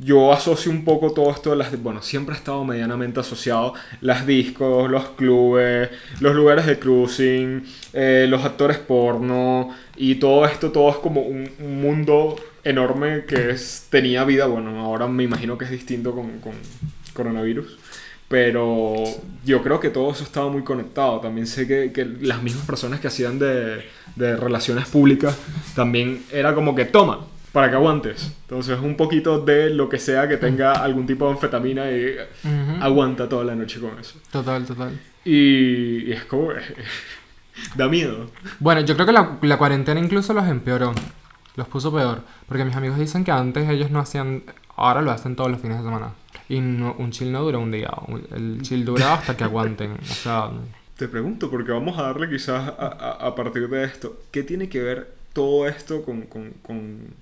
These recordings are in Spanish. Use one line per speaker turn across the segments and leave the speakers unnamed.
yo asocio un poco todo esto las... Bueno, siempre ha estado medianamente asociado las discos, los clubes, los lugares de cruising, eh, los actores porno y todo esto, todo es como un, mundo enorme que es, tenía vida. Bueno, ahora me imagino que es distinto con, con coronavirus. Pero yo creo que todo eso estaba muy conectado. También sé que, que las mismas personas que hacían de, de relaciones públicas también era como que toma, para que aguantes. Entonces, un poquito de lo que sea que tenga algún tipo de anfetamina y aguanta toda la noche con eso.
Total, total.
Y, es como. da miedo.
Bueno, yo creo que la, la, cuarentena incluso los empeoró. Los puso peor. Porque mis amigos dicen que antes ellos no hacían. Ahora lo hacen todos los fines de semana. Y un chill no dura un día. El chill dura hasta que aguanten. O sea.
Te pregunto, porque vamos a darle quizás a, a, a partir de esto. ¿Qué tiene que ver todo esto con, con, con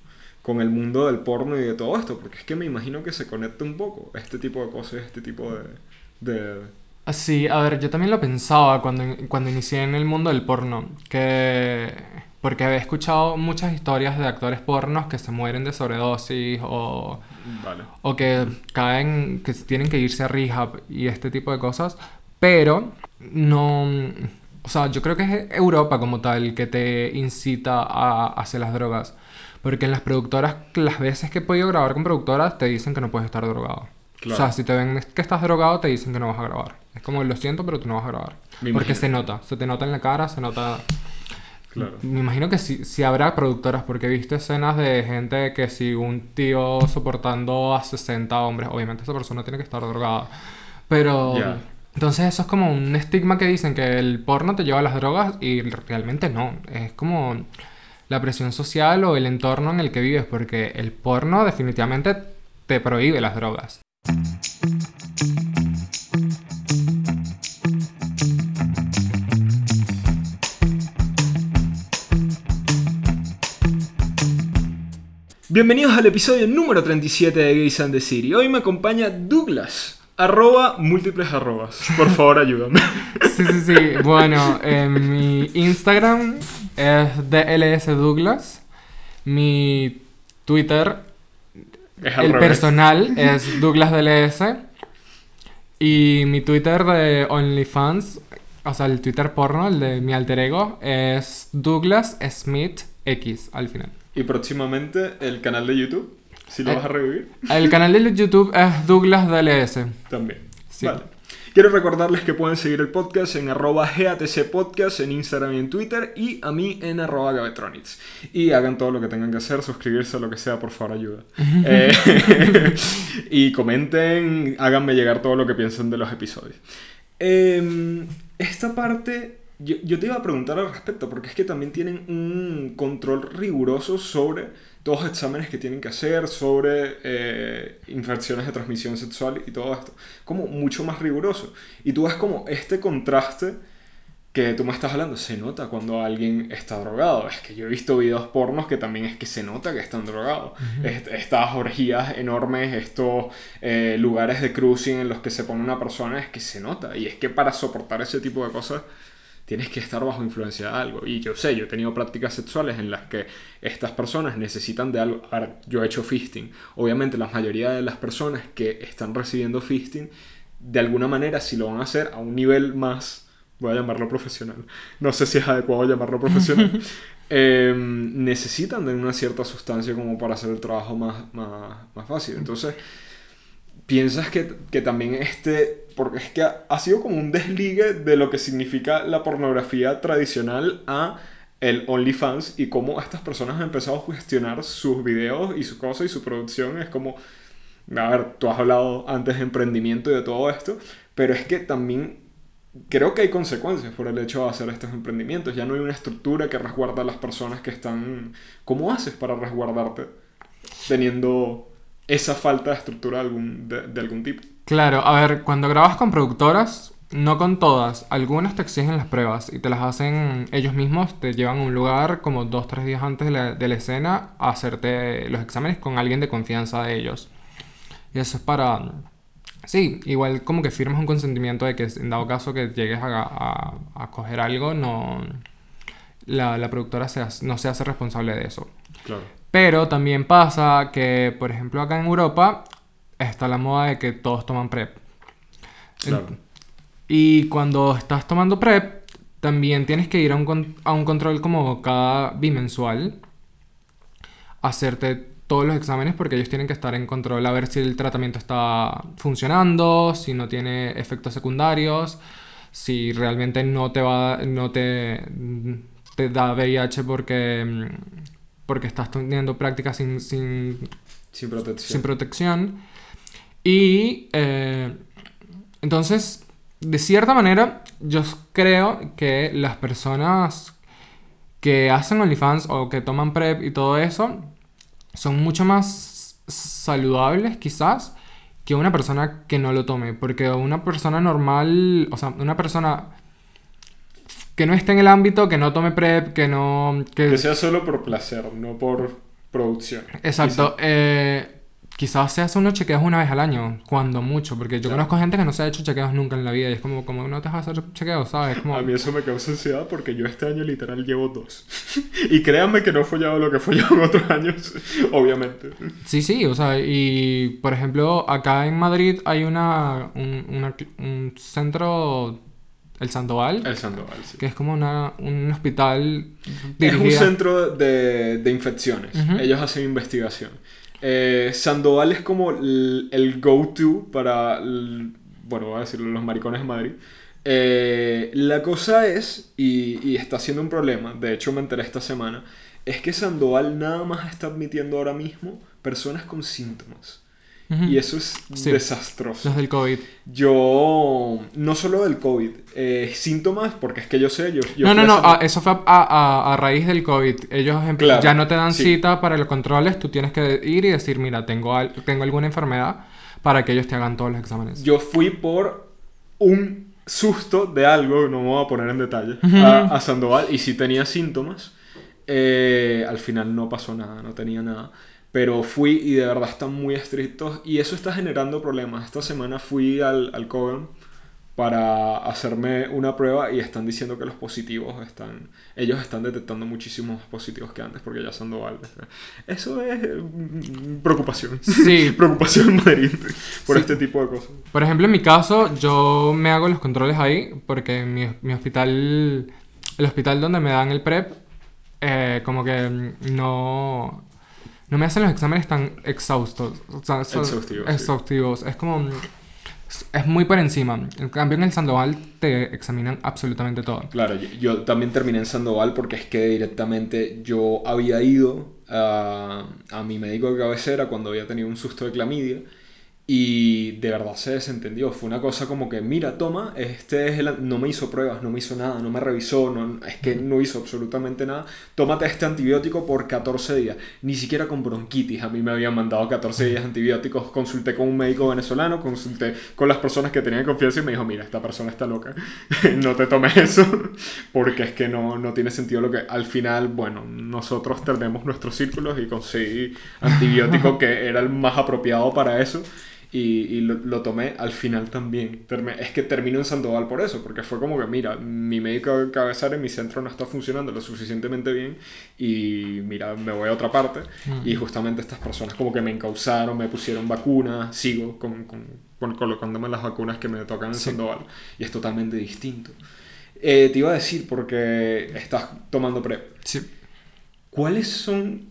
con el mundo del porno y de todo esto, porque es que me imagino que se conecta un poco este tipo de cosas, este tipo de... de...
Ah, sí, a ver, yo también lo pensaba cuando, cuando inicié en el mundo del porno, que... Porque había escuchado muchas historias de actores pornos que se mueren de sobredosis o, vale. o que caen, que tienen que irse a rehab y este tipo de cosas, pero no... O sea, yo creo que es Europa como tal que te incita a hacer las drogas. Porque en las productoras, las veces que he podido grabar con productoras, te dicen que no puedes estar drogado. O sea, si te ven que estás drogado, te dicen que no vas a grabar. Es como, lo siento, pero tú no vas a grabar. porque se nota, se te nota en la cara, se nota... Claro. Me imagino que sí, sí, habrá productoras, porque he visto escenas de gente que si un tío soportando a 60 hombres, obviamente esa persona tiene que estar drogada. Pero... Entonces eso es como un estigma que dicen que el porno te lleva a las drogas y realmente no. Es como la presión social o el entorno en el que vives, porque el porno definitivamente te prohíbe las drogas.
Bienvenidos al episodio número 37 de Gays and the City. Hoy me acompaña Douglas. Arroba múltiples arrobas. Por favor, ayúdame.
Sí, sí, sí. Bueno, en mi Instagram es DLS Douglas. Mi Twitter, el personal, es Douglas DLS. Y mi Twitter de OnlyFans, o sea, el Twitter porno, el de mi alter ego, es Douglas Smith X al final.
Y próximamente el canal de YouTube, si lo eh, vas a revivir.
El canal de YouTube es Douglas DLS.
También. Sí. Vale. Quiero recordarles que pueden seguir el podcast en arroba GATC Podcast en Instagram y en Twitter y a mí en arroba Gabetronics. Y hagan todo lo que tengan que hacer, suscribirse a lo que sea, por favor, ayuda. Eh, y comenten, háganme llegar todo lo que piensen de los episodios. Em, esta parte yo, yo, te iba a preguntar al respecto, porque es que también tienen un control riguroso sobre todos los exámenes que tienen que hacer sobre eh, infecciones de transmisión sexual y todo esto. Como mucho más riguroso. Y tú ves como este contraste que tú me estás hablando, se nota cuando alguien está drogado. Es que yo he visto videos pornos que también es que se nota que están drogados. Estas orgías enormes, estos eh, lugares de cruising en los que se pone una persona, es que se nota. Y es que para soportar ese tipo de cosas tienes que estar bajo influencia de algo. Y yo sé, yo he tenido prácticas sexuales en las que estas personas necesitan de algo. Ahora, yo he hecho fisting. Obviamente la mayoría de las personas que están recibiendo fisting, de alguna manera, si lo van a hacer a un nivel más, voy a llamarlo profesional, no sé si es adecuado llamarlo profesional, em, necesitan de una cierta sustancia como para hacer el trabajo más, más, más fácil. Entonces, piensas que, que, también este, porque es que ha, sido como un desligue de lo que significa la pornografía tradicional a el OnlyFans y cómo estas personas han empezado a gestionar sus videos y su cosa y su producción. Es como, a ver, tú has hablado antes de emprendimiento y de todo esto, pero es que también creo que hay consecuencias por el hecho de hacer estos emprendimientos. Ya no hay una estructura que resguarda a las personas que están... ¿Cómo haces para resguardarte teniendo esa falta de estructura de algún, de, algún tipo.
Claro, a ver, cuando grabas con productoras, no con todas, algunas te exigen las pruebas y te las hacen ellos mismos, te llevan a un lugar como dos, tres días antes de la, de la escena a hacerte los exámenes con alguien de confianza de ellos. Y eso es para... Sí, igual como que firmas un consentimiento de que en dado caso que llegues a, a, a coger algo, no... La, la productora se, no se hace responsable de eso. Claro. Pero también pasa que, por ejemplo, acá en Europa está la moda de que todos toman PrEP.
Claro.
Y cuando estás tomando PrEP, también tienes que ir a un, a un control como cada bimensual, hacerte todos los exámenes porque ellos tienen que estar en control a ver si el tratamiento está funcionando, si no tiene efectos secundarios, si realmente no te va, no te, te da VIH porque, mm, porque estás teniendo prácticas sin, sin
Sin protección.
sin protección. Y eh, entonces, de cierta manera, yo creo que las personas que hacen OnlyFans o que toman PrEP y todo eso son mucho más saludables quizás que una persona que no lo tome. Porque una persona normal, o sea, una persona que no esté en el ámbito, que no tome PrEP, que no...
Que sea solo por placer, no por producción.
Exacto. eh, quizás se hace unos chequeos una vez al año, cuando mucho, porque yo conozco gente que no se ha hecho chequeos nunca en la vida y es como, como no te vas a hacer chequeos, ¿sabes? Como,
A mí eso me causa ansiedad porque yo este año literal llevo dos. y créanme que no he follado lo que he follado en otros años, obviamente.
Sí, sí, o sea, y por ejemplo, acá en Madrid hay una, un, una- un centro, el Sandoval,
El Sandoval, sí.
que es como una, un hospital
Es un centro de, de infecciones. Ellos hacen investigación. Eh, Sandoval es como el, el go-to para, el- bueno, voy a decirlo, los maricones de Madrid. Eh, la cosa es, y, y está siendo un problema, de hecho me enteré esta semana, es que Sandoval nada más está admitiendo ahora mismo personas con síntomas. Y eso es
Sí.
desastroso.
Los del COVID.
Yo, no solo del COVID, eh, síntomas, porque es que yo sé, yo... yo
no, no,
a
no, ah, eso fue a, a- a raíz del COVID. Ellos em-
Claro,
ya no te dan
sí.
cita para los controles, tú tienes que ir y decir, mira, tengo, al- tengo alguna enfermedad para que ellos te hagan todos los exámenes.
Yo fui por un susto de algo, no me voy a poner en detalle, a Sandoval y sí tenía síntomas. Eh, al final no pasó nada, no tenía nada. Pero fui y de verdad están muy estrictos y eso está generando problemas. Esta semana fui al, al Cobham para hacerme una prueba y están diciendo que los positivos están... Ellos están detectando muchísimos más positivos que antes porque ya Sandoval... Eso es mm, preocupación.
Sí.
preocupación Madrid por
Sí.
este tipo de cosas.
Por ejemplo, en mi caso, yo me hago los controles ahí porque mi, mi hospital, el hospital donde me dan el PrEP, eh, como que no, no me hacen los exámenes tan exhaustos. O sea,
Exhaustivos, sí.
Es como... es- Es muy por encima. En cambio, en el Sandoval te examinan absolutamente todo.
Claro, yo, yo también terminé en Sandoval porque es que directamente yo había ido a, a mi médico de cabecera cuando había tenido un susto de clamidia y de verdad se desentendió. Fue una cosa como que, mira, toma, este es el... No me hizo pruebas, no me hizo nada, no me revisó, no, es que no hizo absolutamente nada. Tómate este antibiótico por 14 días. Ni siquiera con bronquitis. A mí me habían mandado 14 días antibióticos. Consulté con un médico venezolano, consulté con las personas que tenían confianza y me dijo, mira, esta persona está loca. no te tomes eso porque es que no, no tiene sentido lo que... Al final, bueno, nosotros tenemos nuestros círculos y conseguí antibiótico que era el más apropiado para eso. Y, y lo, lo tomé al final también. Es que termino en Sandoval por eso, porque fue como que, mira, mi médico de cabecera en mi centro no está funcionando lo suficientemente bien y mira, me voy a otra parte.
Mm.
Y justamente estas personas como que me encausaron, me pusieron vacunas, sigo con, con, con- colocándome las vacunas que me tocan en
Sí.
Sandoval. Y es totalmente distinto. Eh, te iba a decir, porque estás tomando PrEP,
Sí.
¿Cuáles son?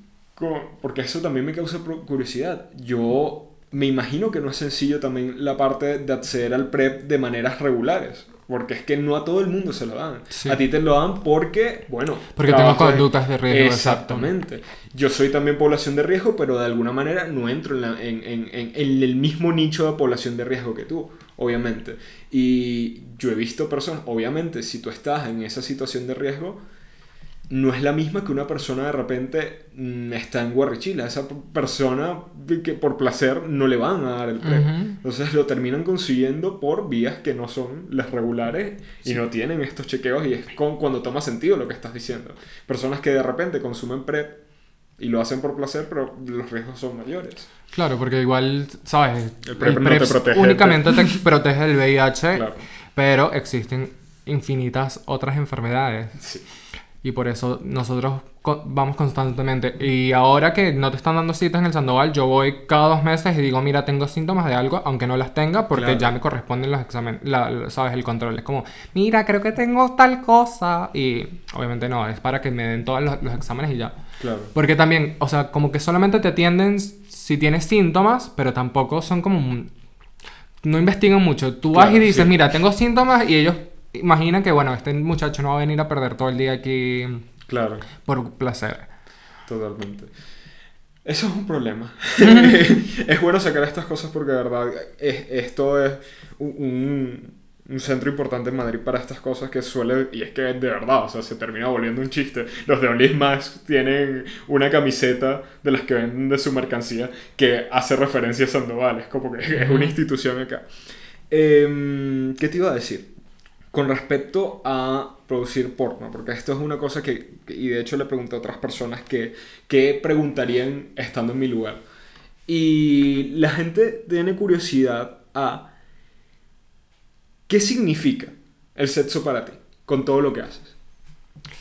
Porque eso también me causa curiosidad. Yo me imagino que no es sencillo también la parte de acceder al PrEP de maneras regulares. Porque es que no a todo el mundo se lo dan.
Sí.
A ti te lo dan porque, bueno...
Porque tengo conductas de riesgo.
Exactamente. Yo soy también población de riesgo, pero de alguna manera no entro en, la- en- en- en- en el mismo nicho de población de riesgo que tú, obviamente. Y yo he visto personas, obviamente, si tú estás en esa situación de riesgo, no es la misma que una persona de repente mm, está en Guarrichila. Esa persona que por placer no le van a dar el PrEP.
Ujú.
Entonces lo terminan consiguiendo por vías que no son las regulares y no tienen estos chequeos y es con, cuando toma sentido lo que estás diciendo. Personas que de repente consumen PrEP y lo hacen por placer, pero los riesgos son mayores.
Claro, porque igual, ¿sabes?
El PrEP no te protege.
únicamente te protege del VIH,
Claro.
pero existen infinitas otras enfermedades.
Sí.
Y por eso nosotros vamos constantemente. Y ahora que no te están dando citas en el Sandoval, yo voy cada dos meses y digo, mira, tengo síntomas de algo, aunque no las tenga, porque
Claro.
ya me corresponden los exámenes, la- la- ¿sabes? El control. Es como, mira, creo que tengo tal cosa. Y obviamente no, es para que me den todos los, los exámenes y ya.
Claro.
Porque también, o sea, como que solamente te atienden si tienes síntomas, pero tampoco son como... un- No investigan mucho. Tú vas
Claro,
y dices,
sí.
mira, tengo síntomas y ellos imaginan que, bueno, este muchacho no va a venir a perder todo el día aquí
Claro.
por placer.
Totalmente. Eso es un problema. es bueno sacar estas cosas porque de verdad es- esto es un, un- centro importante en Madrid para estas cosas que suele, y es que de verdad, o sea, se termina volviendo un chiste. Los de Only Max tienen una camiseta de las que venden de su mercancía que hace referencia a Sandoval, es como que es una institución acá. Em, ¿Qué te iba a decir? Con respecto a producir porno, porque esto es una cosa que, y de hecho le pregunté a otras personas que, que preguntarían estando en mi lugar. Y la gente tiene curiosidad a qué significa el sexo para ti, con todo lo que haces.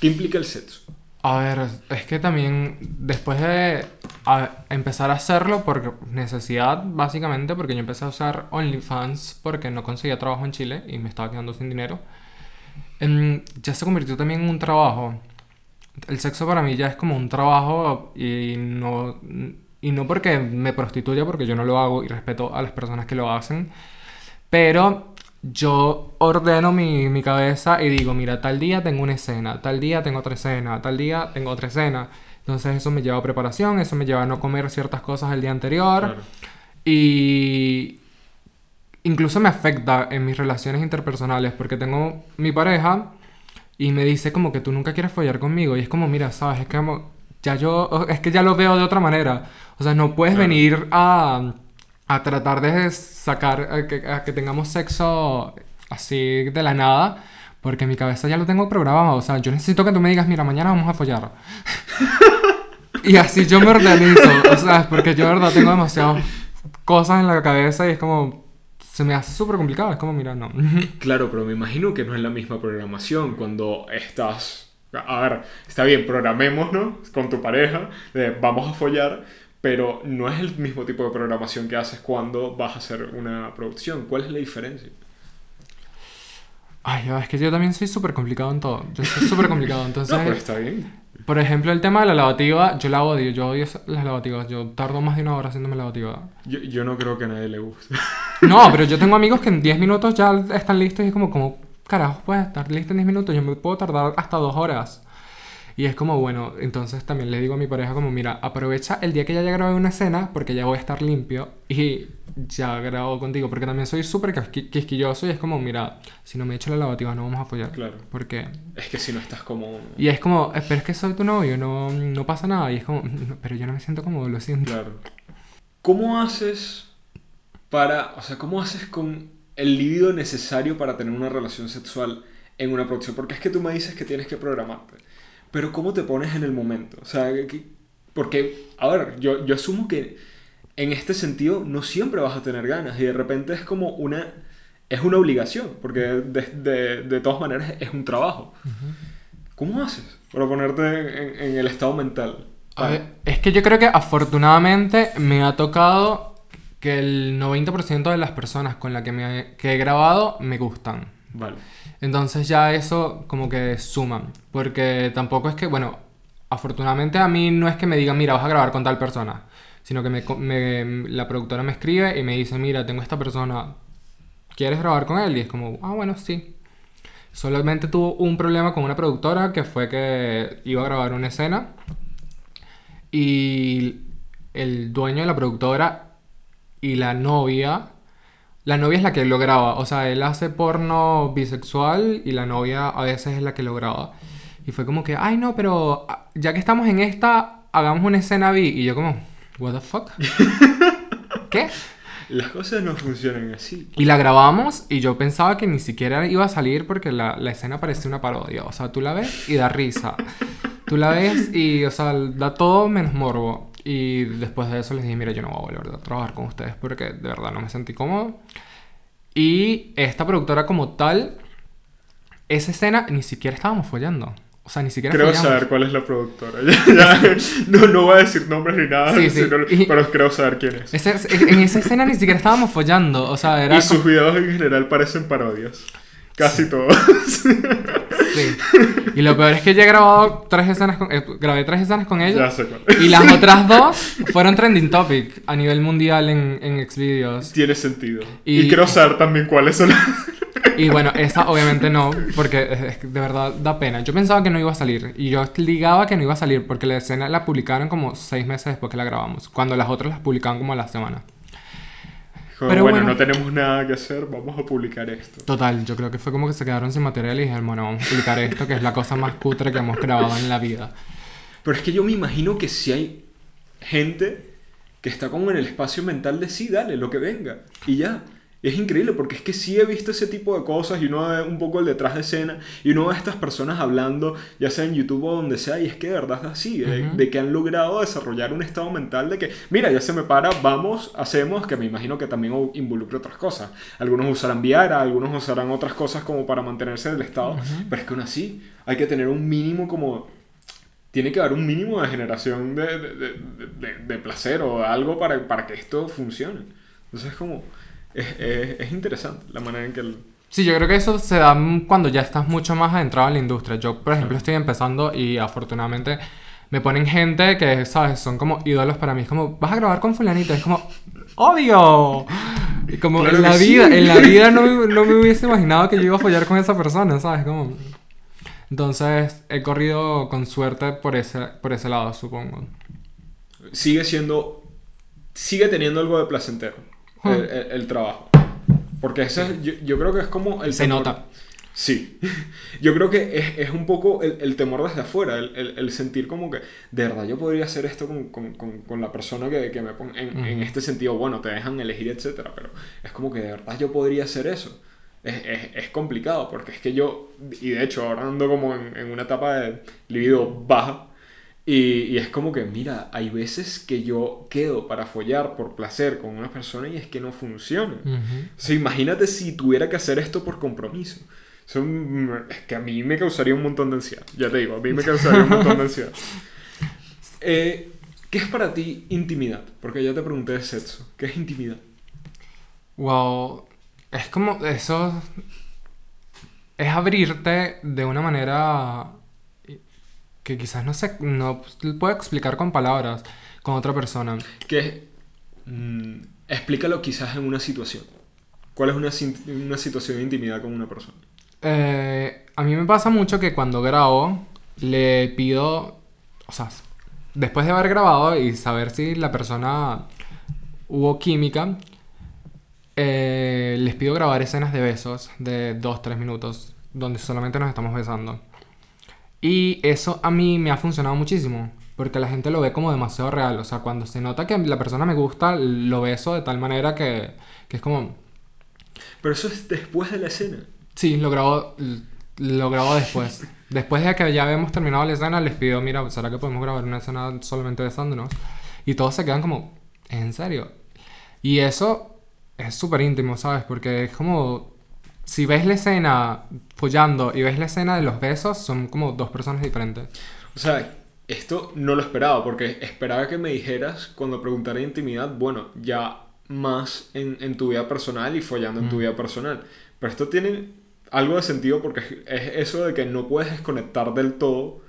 ¿Qué implica el sexo?
A ver, es que también después de a- empezar a hacerlo por necesidad, básicamente, porque yo empecé a usar OnlyFans porque no conseguía trabajo en Chile y me estaba quedando sin dinero, em, ya se convirtió también en un trabajo. El sexo para mí ya es como un trabajo y no, y no porque me prostituya, porque yo no lo hago y respeto a las personas que lo hacen, pero yo ordeno mi, mi cabeza y digo, mira, tal día tengo una escena, tal día tengo otra escena, tal día tengo otra escena. Entonces eso me lleva a preparación, eso me lleva a no comer ciertas cosas el día anterior.
Claro.
Y incluso me afecta en mis relaciones interpersonales porque tengo mi pareja y me dice como que tú nunca quieres follar conmigo y es como, mira, sabes, es que ya yo es que ya lo veo de otra manera. O sea, no puedes
Claro.
venir a a tratar de sacar que, a que tengamos sexo así de la nada porque mi cabeza ya lo tengo programado, o sea, yo necesito que tú me digas, mira, mañana vamos a follar. y así yo me organizo, o sea, porque yo de verdad tengo demasiadas cosas en la cabeza y es como se me hace súper complicado, es como, mira, no.
Claro, pero me imagino que no es la misma programación cuando estás... A ver, está bien, programémonos con tu pareja, vamos a follar, pero no es el mismo tipo de programación que haces cuando vas a hacer una producción. ¿Cuál es la diferencia?
Ay, es que yo también soy súper complicado en todo. Yo soy súper complicado, entonces...
No, pero está bien.
Por ejemplo, el tema de la lavativa, yo la odio, yo odio las lavativas, yo tardo más de una hora haciéndome lavativa.
Yo, yo no creo que a nadie le guste.
No, pero yo tengo amigos que en 10 minutos ya están listos y es como, como carajo puedes estar listo en 10 minutos? Yo me puedo tardar hasta 2 horas. Y es como, bueno, entonces también le digo a mi pareja como, mira, aprovecha el día que ya haya grabado una escena porque ya voy a estar limpio y ya grabo contigo. Porque también soy súper quisqui- quisquilloso y es como, mira, si no me echo la lavativa no vamos a follar.
Claro.
Porque...
Es que si no estás como...
Y es como, "Eh, pero es que soy tu novio, no, no pasa nada. Y es como, "No, pero yo no me siento como, lo siento.
Claro. ¿Cómo haces para... O sea, ¿cómo haces con el libido necesario para tener una relación sexual en una producción? Porque es que tú me dices que tienes que programarte. Pero ¿cómo te pones en el momento? O sea, que- porque, a ver, yo, yo asumo que en este sentido no siempre vas a tener ganas y de repente es como una... Es una obligación, porque de, de, de todas maneras es un trabajo. ¿Cómo haces para ponerte en, en el estado mental?
A ver, es que yo creo que afortunadamente me ha tocado que el 90% de las personas con las que, me, que he grabado me gustan.
Vale.
Entonces ya eso como que suma. Porque tampoco es que, bueno, afortunadamente a mí no es que me digan, mira, vas a grabar con tal persona. Sino que me, me- la productora me escribe y me dice, mira, tengo esta persona, ¿quieres grabar con él? Y es como, ah, bueno, sí. Solamente tuvo un problema con una productora que fue que iba a grabar una escena y el dueño de la productora y la novia la novia es la que lo graba, o sea, él hace porno bisexual y la novia a veces es la que lo graba. Y fue como que, ay no, pero ah, ya que estamos en esta, hagamos una escena bi. Y yo como, what the fuck? ¿Qué?
Las cosas no funcionan así.
Y la grabamos y yo pensaba que ni siquiera iba a salir porque la, la escena parecía una parodia. O sea, tú la ves y da risa. Tú la ves y, o sea, da todo menos morbo. Y después de eso les dije, mira, yo no voy a volver a trabajar con ustedes porque de verdad no me sentí cómodo. Y esta productora como tal, esa escena ni siquiera estábamos follando. O sea, ni siquiera
Creo
follamos.
saber cuál es la productora. Ya- ya, no, no voy a decir nombres ni nada,
Sí, sí.
sino-
Y-
pero creo saber quién es.
Ese- en esa escena ni siquiera estábamos follando. O sea, era
Y sus videos en general parecen parodias. Casi todos.
Sí. Y lo peor es que ya he grabado tres escenas con, eh, grabé tres escenas con
ya
ella.
sé cuál.
Y las otras dos fueron trending topic a nivel mundial en, en Xvideos.
Tiene sentido.
Y-
Y, quiero saber también cuáles son.
Y bueno, esa obviamente no, porque de verdad da pena. Yo pensaba que no iba a salir. Y yo ligaba que no iba a salir porque la escena la publicaron como seis meses después que la grabamos. Cuando las otras las publicaban como a la semana. Pero
bueno,
bueno.
no tenemos nada que hacer, vamos a publicar esto.
Total, yo creo que fue como que se quedaron sin material y dijeron, bueno, vamos a publicar esto, que es la cosa más cutre que hemos grabado en la vida.
Pero es que yo me imagino que si hay gente que está como en el espacio mental de sí, dale, lo que venga. Y ya. Es increíble porque es que sí he visto ese tipo de cosas y uno ve un poco el detrás de escena y uno ve a estas personas hablando, ya sea en YouTube o donde sea, y es que de verdad es así, de,
Ujú.
de que han logrado desarrollar un estado mental de que, mira, ya se me para, vamos, hacemos, que me imagino que también involucra otras cosas. Algunos usarán Viara, algunos usarán otras cosas como para mantenerse en el estado, pero es que aún así hay que tener un mínimo como tiene que haber un mínimo de generación de, de, de- de- de placer o algo para, para que esto funcione. Entonces es como, es, es- es interesante la manera en que... el-
Sí, yo creo que eso se da cuando ya estás mucho más adentrado en la industria. Yo, por ejemplo, estoy empezando y afortunadamente me ponen gente que, ¿sabes? Son como ídolos para mí. Es como, vas a grabar con fulanito. Es como, ¡obvio! Y como
Claro
en la
sí.
vida, en la vida no, no me hubiese imaginado que yo iba a follar con esa persona, ¿sabes? Como... Entonces, he corrido con suerte por ese, por ese lado, supongo.
sigue siendo, sigue teniendo algo de placentero
Hmm.
el, el- el trabajo. Porque ese es- yo, yo creo que es como el
Se
temor-
nota.
Sí, yo creo que es, es un poco el, el temor desde afuera, el, el- el sentir como que de verdad yo podría hacer esto con, con- con- con la persona que, que me ponga en, este sentido, bueno, te dejan elegir, etcétera, pero es como que de verdad yo podría hacer eso. Es, es- es complicado porque es que yo, y de hecho ahora ando como en, en una etapa de libido baja, y, y es como que, mira, hay veces que yo quedo para follar por placer con una persona y es que no funciona.
Ujú.
O sea, imagínate si tuviera que hacer esto por compromiso. Mm, es que a mí me causaría un montón de ansiedad. Ya te digo, a mí me causaría un montón de ansiedad. Eh, ¿Qué es para ti intimidad? Porque ya te pregunté de sexo. ¿Qué es intimidad?
Wow, es como eso es abrirte de una manera que quizás no sé, no puedo explicar con palabras con otra persona.
¿Qué es? mm, explícalo quizás en una situación. ¿Cuál es una, una situación de intimidad con una persona?
Eh, a mí me pasa mucho que cuando grabo le pido, o sea, después de haber grabado y saber si la persona hubo química, eh, les pido grabar escenas de besos de 2-3 minutos donde solamente nos estamos besando. Y eso a mí me ha funcionado muchísimo. Porque la gente lo ve como demasiado real. O sea, cuando se nota que la persona me gusta, lo beso de tal manera que, que es como...
Pero eso es después de la escena.
Sí, lo grabo, lo grabo después. Después de que ya habíamos terminado la escena, les pido, mira, ¿será que podemos grabar una escena solamente besándonos? Y todos se quedan como, ¿en serio? Y eso es súper íntimo, ¿sabes? Porque es como, si ves la escena follando y ves la escena de los besos, son como dos personas diferentes.
O sea, esto no lo esperaba, porque esperaba que me dijeras cuando preguntara intimidad, bueno, ya más en, en tu vida personal y follando en tu
Mm.
vida personal. Pero esto tiene algo de sentido porque es, es eso de que no puedes desconectar del todo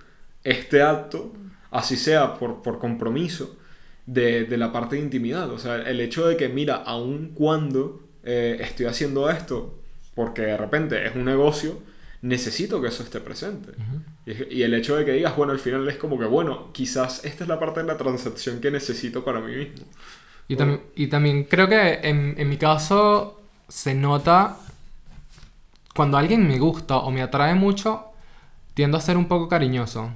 este acto, así sea por, por compromiso, de, de la parte de intimidad. O sea, el hecho de que, mira, aun cuando eh, estoy haciendo esto, porque de repente es un negocio, necesito que eso esté presente. Y, y el hecho de que digas, bueno, al final es como que, bueno, quizás esta es la parte de la transacción que necesito para mí mismo.
Y, también y también creo que en, en mi caso se nota cuando alguien me gusta o me atrae mucho, tiendo a ser un poco cariñoso.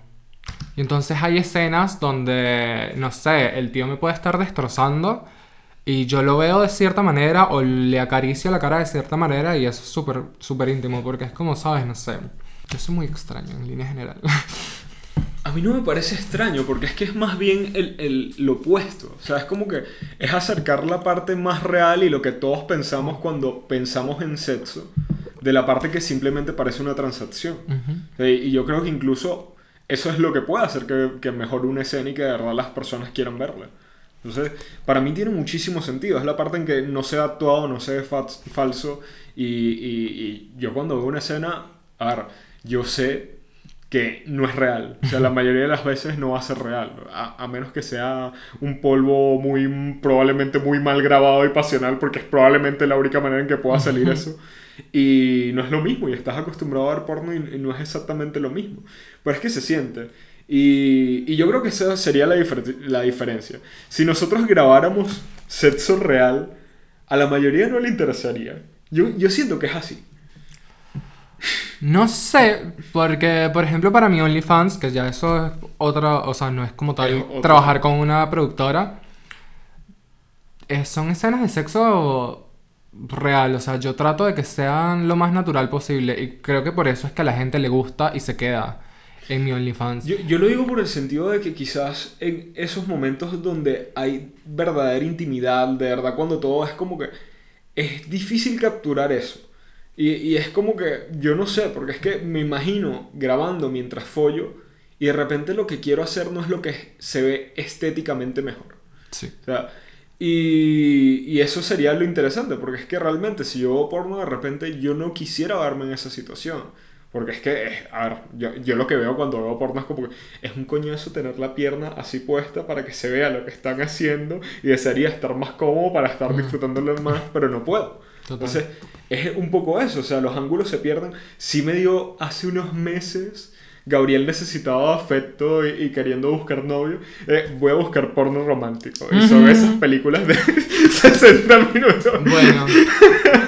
Y entonces hay escenas donde, no sé, el tío me puede estar destrozando y yo lo veo de cierta manera o le acaricio la cara de cierta manera y eso es súper, súper íntimo porque es como, sabes, no sé. Yo soy muy extraño en línea general.
A mí no me parece extraño, porque es que es más bien el, el- lo opuesto. O sea, es como que es acercar la parte más real y lo que todos pensamos cuando pensamos en sexo, de la parte que simplemente parece una transacción. Y yo creo que incluso eso es lo que puede hacer que, que mejore una escena y que de verdad las personas quieran verla. Entonces, para mí tiene muchísimo sentido. Es la parte en que no se ve actuado, no se ve fa- falso. Y, y- y yo cuando veo una escena, a ver, yo sé que no es real. O sea, la mayoría de las veces no va a ser real. A, a menos que sea un polvo muy, probablemente muy mal grabado y pasional, porque es probablemente la única manera en que pueda salir eso. Y no es lo mismo, y estás acostumbrado a ver porno y, y no es exactamente lo mismo. Pero es que se siente. Y, y yo creo que esa sería la, difer- la diferencia. Si nosotros grabáramos sexo real, a la mayoría no le interesaría. Yo, yo siento que es así.
No sé, porque, por ejemplo, para mi OnlyFans, que ya eso es otra, o sea, no es como tal
Es
trabajar con una productora, eh, son escenas de sexo real, o sea, yo trato de que sean lo más natural posible y creo que por eso es que a la gente le gusta y se queda en mi OnlyFans.
Yo, yo lo digo por el sentido de que quizás en esos momentos donde hay verdadera intimidad, de verdad, cuando todo es como que es difícil capturar eso. Y, y es como que, yo no sé, porque es que me imagino grabando mientras follo y de repente lo que quiero hacer no es lo que se ve estéticamente mejor.
Sí.
O sea, y, y eso sería lo interesante, porque es que realmente si yo veo porno de repente yo no quisiera verme en esa situación. Porque es que, eh, a ver, yo, yo lo que veo cuando veo porno es como que es un coñazo tener la pierna así puesta para que se vea lo que están haciendo y desearía estar más cómodo para estar disfrutándolo más, pero no puedo.
Total.
Entonces, es un poco eso, o sea, los ángulos se pierden. Sí me dio hace unos meses, Gabriel necesitaba afecto y, y queriendo buscar novio, eh, voy a buscar porno romántico. Y son esas películas de 60 minutos.
Bueno,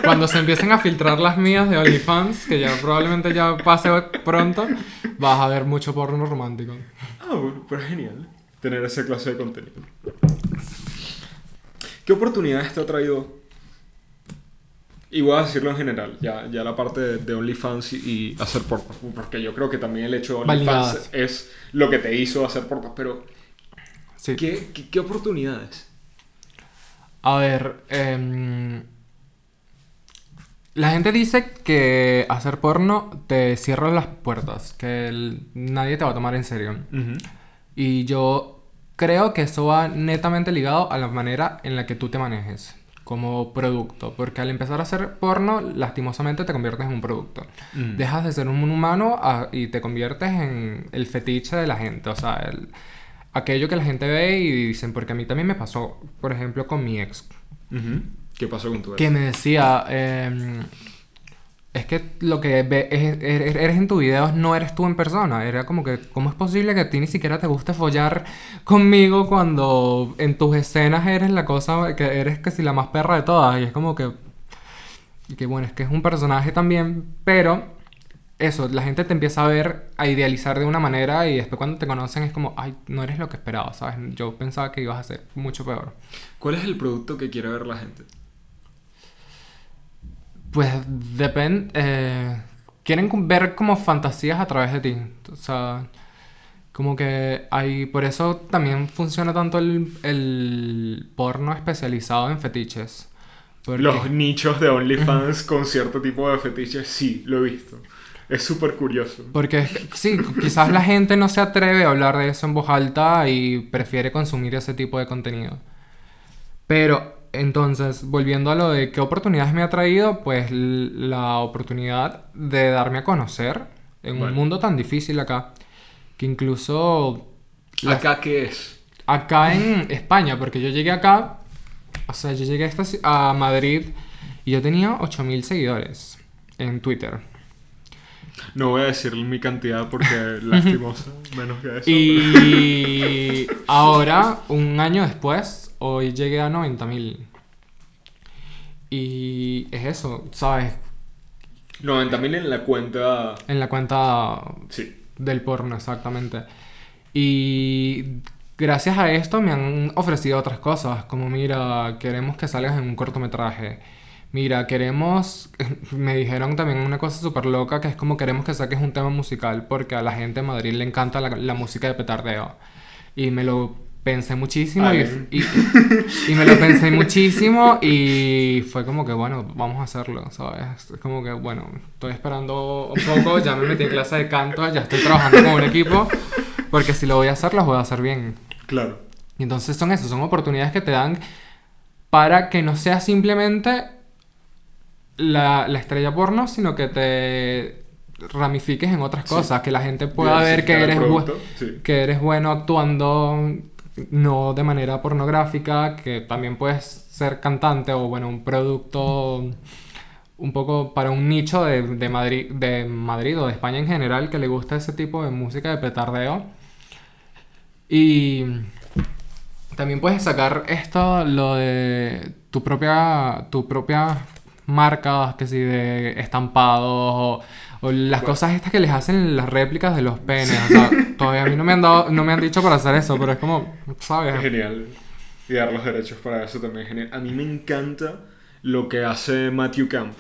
cuando se empiecen a filtrar las mías de OnlyFans, que ya probablemente ya pase pronto, vas a ver mucho porno romántico.
Ah, bueno, pero genial tener esa clase de contenido. ¿Qué oportunidades te ha traído? Y voy a decirlo en general, ya, ya la parte de, de OnlyFans y, y hacer porno. Porque yo creo que también el hecho de OnlyFans es lo que te hizo hacer porno. Pero,
Sí.
¿qué, qué, qué oportunidades?
A ver, em, la gente dice que hacer porno te cierra las puertas, que el- nadie te va a tomar en serio. Y yo creo que eso va netamente ligado a la manera en la que tú te manejes como producto, porque al empezar a hacer porno, lastimosamente te conviertes en un producto.
Mm.
Dejas de ser un humano a- y te conviertes en el fetiche de la gente, o sea, el- aquello que la gente ve y dicen, porque a mí también me pasó, por ejemplo, con mi ex.
¿Qué pasó con tu ex?
que me decía, em, es que lo que ve- es- eres, eres en tus videos no eres tú en persona. Era como que, ¿cómo es posible que a ti ni siquiera te guste follar conmigo cuando en tus escenas eres la cosa, que eres casi la más perra de todas? Y es como que, y que bueno, es que es un personaje también, pero eso, la gente te empieza a ver, a idealizar de una manera y después cuando te conocen es como, ay, no eres lo que esperaba, ¿sabes? Yo pensaba que ibas a ser mucho peor.
¿Cuál es el producto que quiere ver la gente?
Pues depende. quieren com- ver como fantasías a través de ti. O sea, como que hay. Por eso también funciona tanto el, el porno especializado en fetiches. Porque,
Los nichos de OnlyFans con cierto tipo de fetiches, sí, lo he visto. Es súper curioso.
porque sí, quizás la gente no se atreve a hablar de eso en voz alta y prefiere consumir ese tipo de contenido. Pero entonces, volviendo a lo de qué oportunidades me ha traído, pues la oportunidad de darme a conocer en un mundo tan difícil acá, que incluso
¿Acá qué es?
acá en España, porque yo llegué acá, o sea, yo llegué a, esta a Madrid y yo tenía 8000 seguidores en Twitter.
No voy a decir mi cantidad porque lastimosa, menos que eso.
Y ahora, un año después, hoy llegué a 90.000. Y es eso, ¿sabes?
90.000 en la cuenta.
En la cuenta
Sí.
del porno, exactamente. Y gracias a esto me han ofrecido otras cosas, como mira, queremos que salgas en un cortometraje. Mira, queremos... Me dijeron también una cosa súper loca, que es como queremos que saques un tema musical, porque a la gente en Madrid le encanta la, la música de petardeo. Y me lo pensé muchísimo y,
Allen.
y, y me lo pensé muchísimo y fue como que, bueno, vamos a hacerlo, ¿sabes? Es como que, bueno, estoy esperando un poco, ya me metí en clase de canto, ya estoy trabajando con un equipo, porque si lo voy a hacer, lo voy a hacer bien.
Claro.
Y entonces son eso, son oportunidades que te dan para que no sea simplemente la, la estrella porno, sino que te ramifiques en otras
Sí.
cosas, que la gente pueda ver que eres,
sí.
que eres bueno actuando, no de manera pornográfica, que también puedes ser cantante o bueno, un producto un poco para un nicho de, de Madrid, de Madrid o de España en general que le gusta ese tipo de música de petardeo. Y también puedes sacar esto, lo de tu propia, tu propia marca, que si de estampados o, o las
Bueno.
cosas estas que les hacen las réplicas de los penes. O sea, todavía a mí no me han dado, no me han dicho para hacer eso, pero es como,
Es
¿sabes?
genial. Y dar los derechos para eso también es genial. A mí me encanta lo que hace Matthew Camp.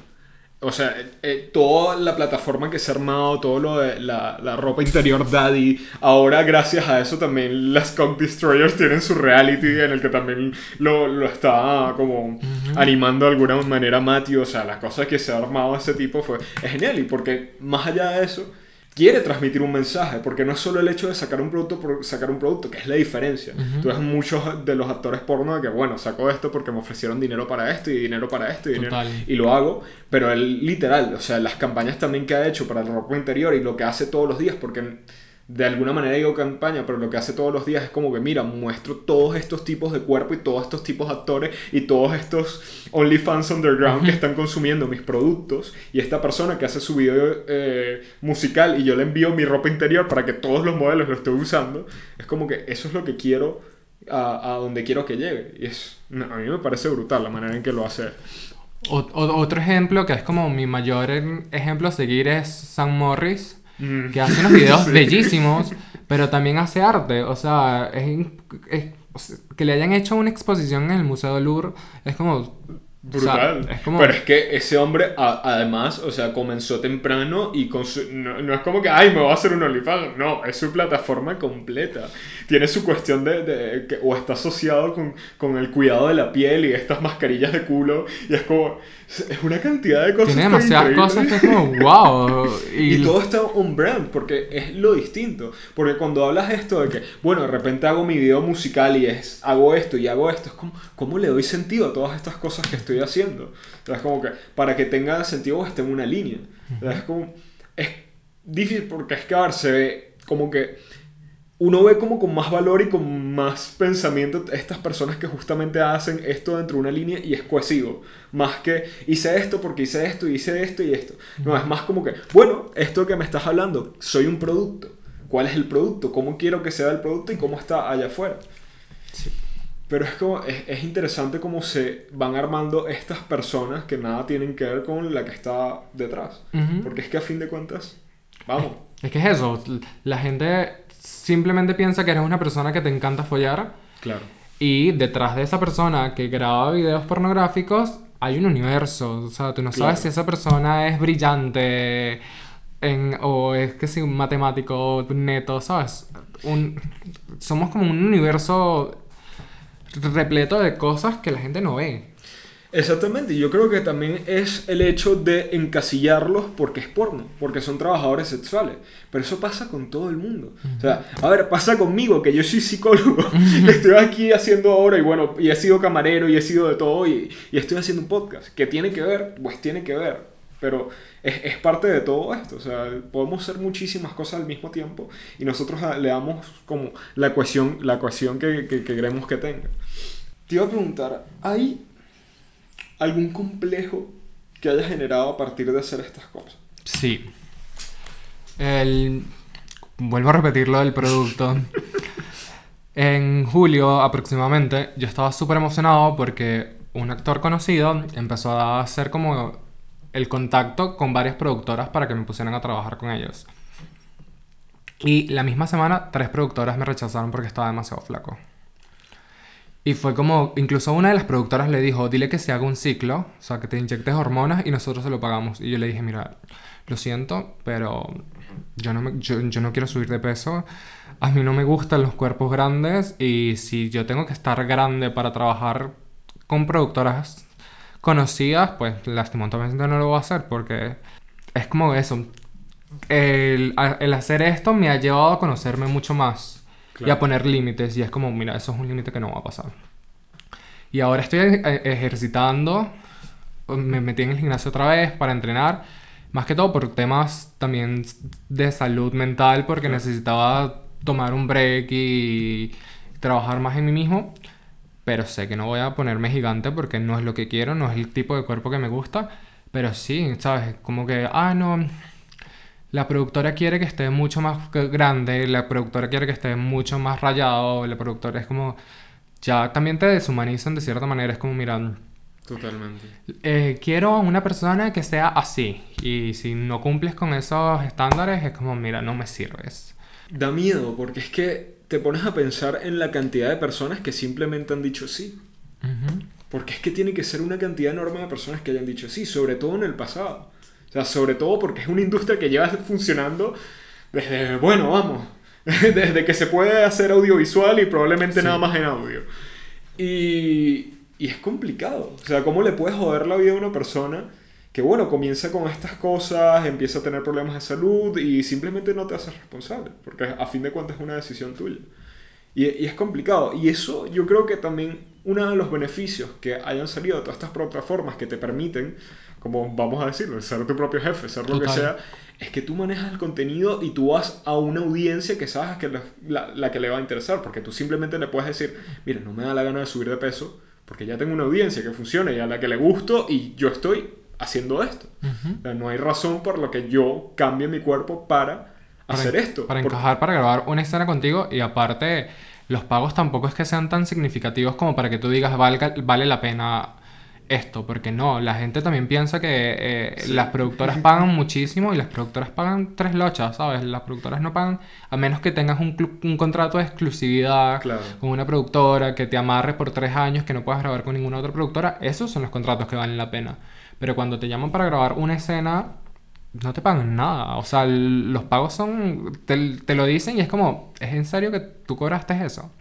O sea, eh, eh, toda la plataforma que se ha armado, todo lo de la, la ropa interior daddy. Ahora, gracias a eso, también las Cock Destroyers tienen su reality en el que también lo, lo está como animando de alguna manera Matthew. O sea, las cosas que se ha armado ese tipo fue... Es genial y porque más allá de eso quiere transmitir un mensaje, porque no es solo el hecho de sacar un producto por sacar un producto, que es la diferencia. Tú ves muchos de los actores porno de que, bueno, saco esto porque me ofrecieron dinero para esto y dinero para esto y, dinero, y lo hago, pero él literal, o sea, las campañas también que ha hecho para la ropa interior y lo que hace todos los días, porque de alguna manera digo campaña, pero lo que hace todos los días es como que, mira, muestro todos estos tipos de cuerpo y todos estos tipos de actores y todos estos OnlyFans underground que están consumiendo mis productos y esta persona que hace su video eh, musical y yo le envío mi ropa interior para que todos los modelos lo estén usando, es como que eso es lo que quiero a, a donde quiero que llegue. Y es, a mí me parece brutal la manera en que lo hace.
O- o- otro ejemplo que es como mi mayor em- ejemplo a seguir es Sam Morris,
Mm.
que hace unos videos
Sí.
bellísimos, pero también hace arte. O sea, es, es- que le hayan hecho una exposición en el Museo del Louvre es como... o sea,
Brutal.
es como...
Pero es que ese hombre, a- además, o sea, comenzó temprano y con su- no, no es como que, ay, me voy a hacer un OnlyFans. No, es su plataforma completa. Tiene su cuestión de, de que, o está asociado con, con el cuidado de la piel y estas mascarillas de culo. Y es como, es una cantidad de cosas.
Tiene demasiadas cosas que es como, wow. Y,
Y todo está on brand, porque es lo distinto. Porque cuando hablas esto de que, bueno, de repente hago mi video musical y es, hago esto y hago esto, es como, ¿cómo le doy sentido a todas estas cosas que estoy haciendo? O sea, es como que, para que tenga sentido o esté en una línea. O es como, es difícil porque es que, a ver, se ve como que uno ve como con más valor y con más pensamiento estas personas que justamente hacen esto dentro de una línea y es cohesivo. Más que hice esto porque hice esto y hice esto y esto. No, es más como que, bueno, esto que me estás hablando, soy un producto. ¿Cuál es el producto? ¿Cómo quiero que sea el producto y cómo está allá afuera? Pero es como, es, es interesante cómo se van armando estas personas que nada tienen que ver con la que está detrás.
Ujú.
Porque es que a fin de cuentas, vamos.
Es que es eso, la gente simplemente piensa que eres una persona que te encanta follar
Claro.
y detrás de esa persona que graba videos pornográficos hay un universo, o sea, tú no sabes
Claro.
si esa persona es brillante en, o es que sí, un matemático neto, ¿sabes? Un, somos como un universo repleto de cosas que la gente no ve.
Exactamente, yo creo que también es el hecho de encasillarlos porque es porno, porque son trabajadores sexuales. Pero eso pasa con todo el mundo. O sea, a ver, pasa conmigo, que yo soy psicólogo, estoy aquí haciendo ahora y bueno, y he sido camarero y he sido de todo y, y estoy haciendo un podcast. que tiene que ver? Pues tiene que ver. Pero es, es parte de todo esto. O sea, podemos hacer muchísimas cosas al mismo tiempo y nosotros le damos como la ecuación, la ecuación que, que, que queremos que tenga. Te iba a preguntar, ¿hay algún complejo que haya generado a partir de hacer estas cosas?
Sí. El... Vuelvo a repetir lo del producto. en julio aproximadamente yo estaba súper emocionado porque un actor conocido empezó a hacer como el contacto con varias productoras para que me pusieran a trabajar con ellos. Y la misma semana tres productoras me rechazaron porque estaba demasiado flaco. Y fue como, incluso una de las productoras le dijo, dile que se haga un ciclo, o sea, que te inyectes hormonas y nosotros se lo pagamos. Y yo le dije, mira, lo siento, pero yo no, me, yo, yo no quiero subir de peso. A mí no me gustan los cuerpos grandes y si yo tengo que estar grande para trabajar con productoras conocidas, pues lastimosamente no lo voy a hacer porque es como eso. El, el hacer esto me ha llevado a conocerme mucho más y a poner límites. Y es como, mira, eso es un límite que no va a pasar. Y ahora estoy e- ejercitando. Me metí en el gimnasio otra vez para entrenar. Más que todo por temas también de salud mental, porque necesitaba tomar un break y trabajar más en mí mismo. Pero sé que no voy a ponerme gigante porque no es lo que quiero, no es el tipo de cuerpo que me gusta. Pero sí, ¿sabes? Como que, ah, no, la productora quiere que esté mucho más grande, la productora quiere que esté mucho más rayado, la productora es como, ya también te deshumanizan de cierta manera, es como, mira,
Totalmente.
Eh, quiero una persona que sea así, y si no cumples con esos estándares, es como, mira, no me sirves.
Da miedo, porque es que te pones a pensar en la cantidad de personas que simplemente han dicho sí. Porque es que tiene que ser una cantidad enorme de personas que hayan dicho sí, sobre todo en el pasado. O sea, sobre todo porque es una industria que lleva funcionando desde, bueno, vamos, desde que se puede hacer audiovisual y probablemente nada más en audio. Y, y es complicado. O sea, ¿cómo le puedes joder la vida a una persona que, bueno, comienza con estas cosas, empieza a tener problemas de salud y simplemente no te haces responsable? Porque a fin de cuentas es una decisión tuya. Y, y es complicado. Y eso yo creo que también uno de los beneficios que hayan salido de todas estas plataformas que te permiten como vamos a decirlo, ser tu propio jefe, ser lo que sea, es que tú manejas el contenido y tú vas a una audiencia que sabes que la, la, que le va a interesar, porque tú simplemente le puedes decir, mira, no me da la gana de subir de peso, porque ya tengo una audiencia que funciona y a la que le gusto y yo estoy haciendo esto. no hay razón por la que yo cambie mi cuerpo para, hacer esto.
Para encajar, para grabar una escena contigo y aparte los pagos tampoco es que sean tan significativos como para que tú digas vale la pena esto, porque no, la gente también piensa que eh, las productoras pagan muchísimo y las productoras pagan tres lochas, ¿sabes? Las productoras no pagan, a menos que tengas un, un contrato de exclusividad con una productora, que te amarre por tres años, que no puedas grabar con ninguna otra productora, esos son los contratos que valen la pena. Pero cuando te llaman para grabar una escena, no te pagan nada. O sea, los pagos son, te, lo dicen y es como, ¿es en serio que tú cobraste eso?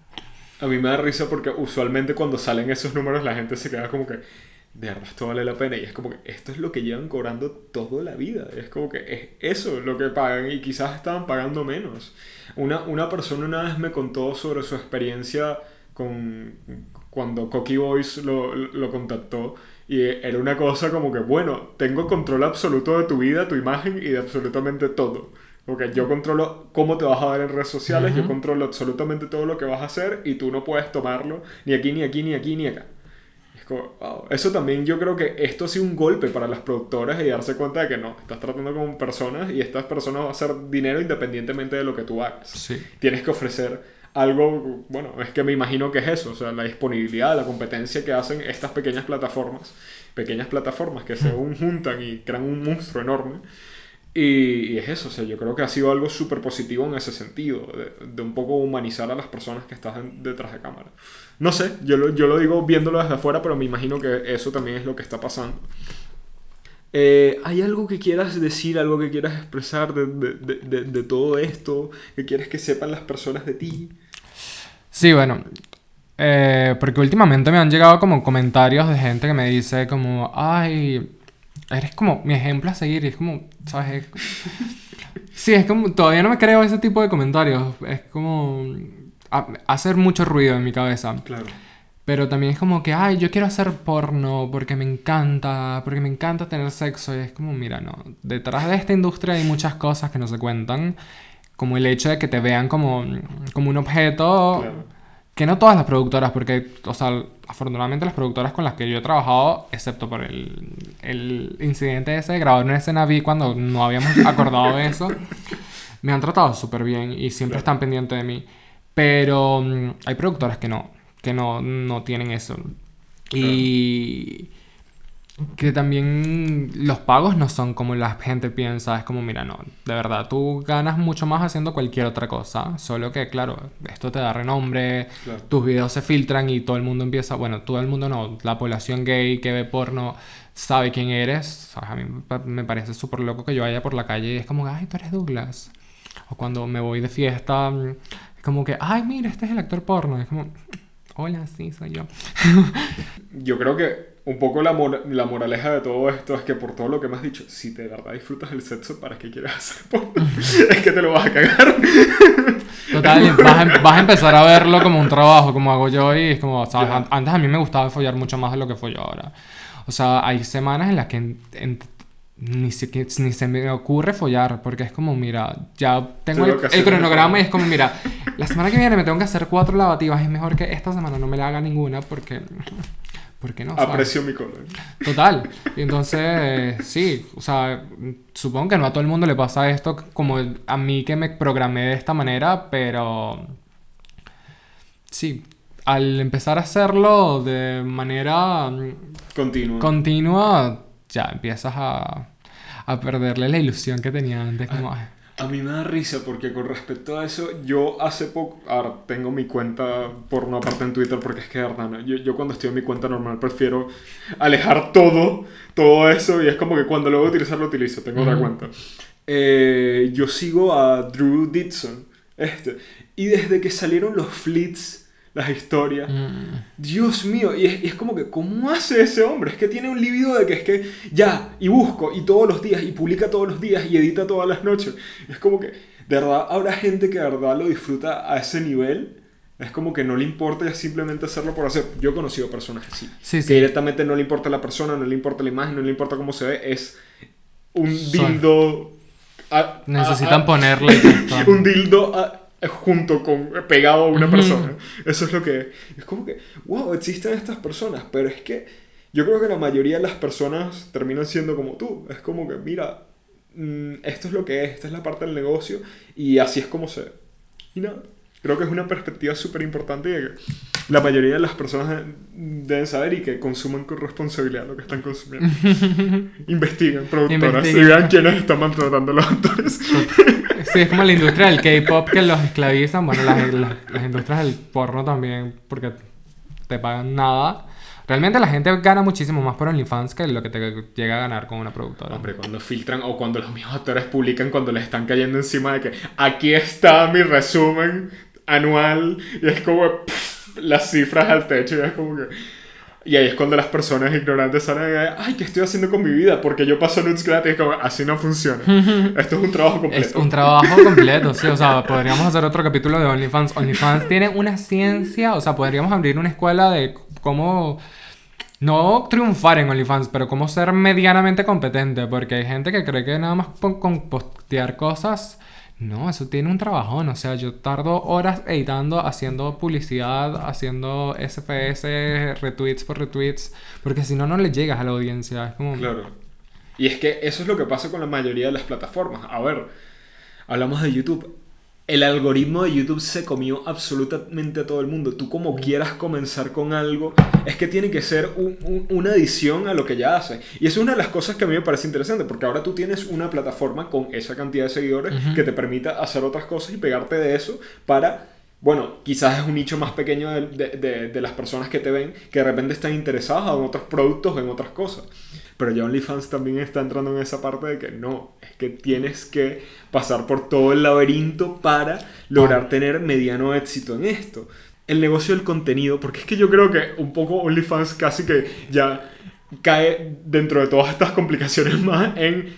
A mí me da risa porque usualmente cuando salen esos números la gente se queda como que, de verdad esto vale la pena y es como que esto es lo que llevan cobrando toda la vida es como que es eso lo que pagan y quizás estaban pagando menos una, una persona una vez me contó sobre su experiencia con cuando Cocky Boys lo, lo contactó y era una cosa como que bueno tengo control absoluto de tu vida tu imagen y de absolutamente todo porque yo controlo cómo te vas a ver en redes sociales, yo controlo absolutamente todo lo que vas a hacer y tú no puedes tomarlo ni aquí, ni aquí, ni aquí, ni acá. Eso también yo creo que esto ha sido un golpe para las productoras y darse cuenta de que no, estás tratando con personas y estas personas van a hacer dinero independientemente de lo que tú hagas. Tienes que ofrecer algo, bueno, es que me imagino que es eso, o sea, la disponibilidad, la competencia que hacen estas pequeñas plataformas, pequeñas plataformas que se hmm. juntan y crean un monstruo enorme. Y, es eso, o sea, yo creo que ha sido algo súper positivo en ese sentido, de, un poco humanizar a las personas que están detrás de cámara. No sé, yo lo, yo lo digo viéndolo desde afuera, pero me imagino que eso también es lo que está pasando. Eh, ¿Hay algo que quieras decir, algo que quieras expresar de, de, de, todo esto? ¿Que quieres que sepan las personas de ti?
Sí, bueno, eh, porque últimamente me han llegado como comentarios de gente que me dice como, ay, eres como mi ejemplo a seguir y es como, ¿sabes? sí, es como, todavía no me creo ese tipo de comentarios, es como hacer mucho ruido en mi cabeza.
Claro.
Pero también es como que, ay, yo quiero hacer porno porque me encanta, porque me encanta tener sexo. Y es como, mira, no, detrás de esta industria hay muchas cosas que no se cuentan. Como el hecho de que te vean como, como un objeto. Que no todas las productoras, porque, o sea, afortunadamente las productoras con las que yo he trabajado, excepto por el, el incidente ese de grabar una escena vi cuando no habíamos acordado de eso, me han tratado súper bien y siempre están pendientes de mí. Pero mm, hay productoras que no, que no, no tienen eso. Y, que también los pagos no son como la gente piensa. Es como, mira, no, de verdad, tú ganas mucho más haciendo cualquier otra cosa. Solo que, claro, esto te da renombre,
Claro.
tus videos se filtran y todo el mundo empieza, bueno, todo el mundo no, la población gay que ve porno sabe quién eres. ¿sabes? A mí me parece súper loco que yo vaya por la calle y es como, ay, tú eres Douglas. O cuando me voy de fiesta, mm, es como que, ay, mira, este es el actor porno. Es como, hola, sí, soy yo.
Yo creo que un poco la, mor- la moraleja de todo esto es que por todo lo que me has dicho, si de verdad disfrutas el sexo, ¿para qué quieres hacer porno? es que te lo vas a cagar.
Total, vas a, em- vas a empezar a verlo como un trabajo, como hago yo, y es como, ¿sabes?
Ya.
An- Antes a mí me gustaba follar mucho más de lo que follo ahora. O sea, hay semanas en las que en- en- ni, siquiera- ni se me ocurre follar, porque es como, mira, ya tengo
Sí,
el, el cronograma y es como, mira, la semana que viene me tengo que hacer cuatro lavativas, es mejor que esta semana no me la haga ninguna porque... ¿Por qué no? ¿sabes?
Aprecio mi colon.
Total. Y entonces, sí, o sea, supongo que no a todo el mundo le pasa esto como a mí que me programé de esta manera, pero sí, al empezar a hacerlo de manera
Continúa.
continua, ya empiezas a, a perderle la ilusión que tenía antes. Como,
A mí me da risa porque con respecto a eso, yo hace poco, ahora tengo mi cuenta porno aparte en Twitter porque es que verdad, yo, yo cuando estoy en mi cuenta normal prefiero alejar todo, todo eso y es como que cuando lo voy a utilizar lo utilizo, tengo otra
Ujú.
cuenta. Eh, yo sigo a Drew Dixon, este, y desde que salieron los flits, las historias,
mm,
Dios mío, y es, y es como que, ¿cómo hace ese hombre? Es que tiene un libido de que es que ya, y busco, y todos los días, y publica todos los días, y edita todas las noches. Es como que, de verdad, habrá gente que de verdad lo disfruta a ese nivel. Es como que no le importa ya simplemente hacerlo por hacer. Yo he conocido personas así.
Sí,
Que
sí.
directamente no le importa la persona, no le importa la imagen, no le importa cómo se ve. Es un
Son-
dildo... a-
Necesitan
a- a-
ponerle
un dildo junto con pegado a una persona. Eso es lo que es como que wow, existen estas personas, pero es que yo creo que la mayoría de las personas terminan siendo como tú. Es como que mira, mm, esto es lo que es, esta es la parte del negocio y así es como se. Y nada, creo que es una perspectiva súper importante y que la mayoría de las personas deben saber y que consuman con responsabilidad lo que están consumiendo. Investiguen, productoras, y vean quiénes están maltratando a los actores.
Sí, es como la industria del K-pop que los esclavizan. Bueno, las, las, las industrias del porno también, porque te pagan nada. Realmente la gente gana muchísimo más por OnlyFans que lo que te llega a ganar con una productora.
Hombre, cuando filtran o cuando los mismos actores publican cuando les están cayendo encima de que aquí está mi resumen anual y es como pff, las cifras al techo y es como que... Y ahí es cuando las personas ignorantes salen de, ay, ¿qué estoy haciendo con mi vida? Porque yo paso nudes gratis, como, así no funciona. Esto es un trabajo completo.
Es un trabajo completo, sí. O sea, podríamos hacer otro capítulo de OnlyFans. OnlyFans tiene una ciencia, o sea, podríamos abrir una escuela de cómo no triunfar en OnlyFans, pero cómo ser medianamente competente. Porque hay gente que cree que nada más con postear cosas. No, eso tiene un trabajón. O sea, yo tardo horas editando, haciendo publicidad, haciendo SFS, retweets por retweets. Porque si no, no le llegas a la audiencia. Es como.
Claro. Y es que eso es lo que pasa con la mayoría de las plataformas. A ver, hablamos de YouTube. El algoritmo de YouTube se comió absolutamente a todo el mundo. Tú como quieras comenzar con algo, es que tiene que ser un- un- una adición a lo que ya hace. Y es una de las cosas que a mí me parece interesante, porque ahora tú tienes una plataforma con esa cantidad de seguidores que te permita hacer otras cosas y pegarte de eso para bueno, quizás es un nicho más pequeño de, de- de- de las personas que te ven que de repente están interesadas en otros productos, en otras cosas. Pero ya OnlyFans también está entrando en esa parte de que no, es que tienes que pasar por todo el laberinto para lograr tener mediano éxito en esto. El negocio del contenido, porque es que yo creo que un poco OnlyFans casi que ya cae dentro de todas estas complicaciones más en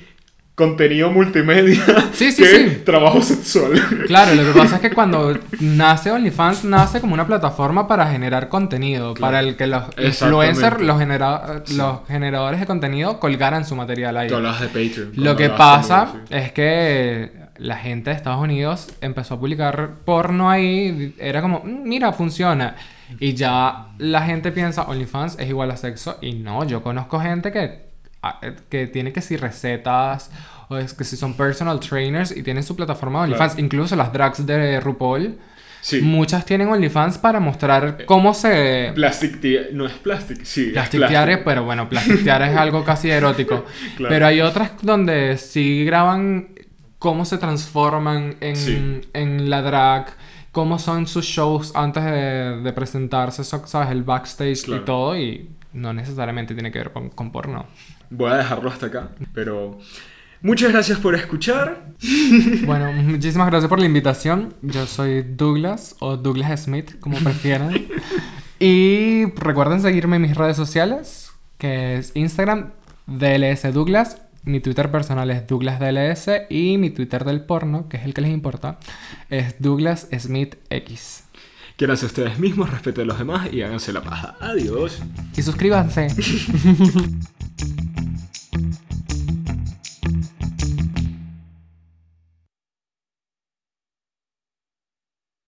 contenido multimedia
Sí, sí,
que
sí.
trabajo sexual.
Claro, lo que pasa es que cuando nace OnlyFans, nace como una plataforma para generar contenido, para el que los influencers, los, genera-
Sí.
los generadores de contenido colgaran su material ahí.
Tú hablabas de Patreon.
Lo que pasa es que la gente de Estados Unidos empezó a publicar porno ahí, era como, "Mm, mira, funciona. Y ya la gente piensa, OnlyFans es igual a sexo. Y no, yo conozco gente que, que tiene que si recetas, o es que si son personal trainers y tienen su plataforma de OnlyFans, incluso las drags de RuPaul.
Sí.
Muchas tienen OnlyFans para mostrar cómo se...
Plastic no es plastic, sí. es
Plastic
plastic.
Tiare, pero bueno, Plastic es algo casi erótico.
Claro.
Pero hay otras donde sí graban cómo se transforman en,
Sí.
en la drag, cómo son sus shows antes de, de presentarse, ¿sabes? El backstage
Claro.
y todo, y no necesariamente tiene que ver con, con porno.
Voy a dejarlo hasta acá, pero muchas gracias por escuchar.
Bueno, muchísimas gracias por la invitación. Yo soy Douglas o Douglas Smith, como prefieran. y recuerden seguirme en mis redes sociales, que es Instagram, DLS Douglas. Mi Twitter personal es Douglas DLS y mi Twitter del porno, que es el que les importa, es Douglas Smith X.
Quédense ustedes mismos, respeten a los demás y háganse la paja. Adiós.
Y suscríbanse.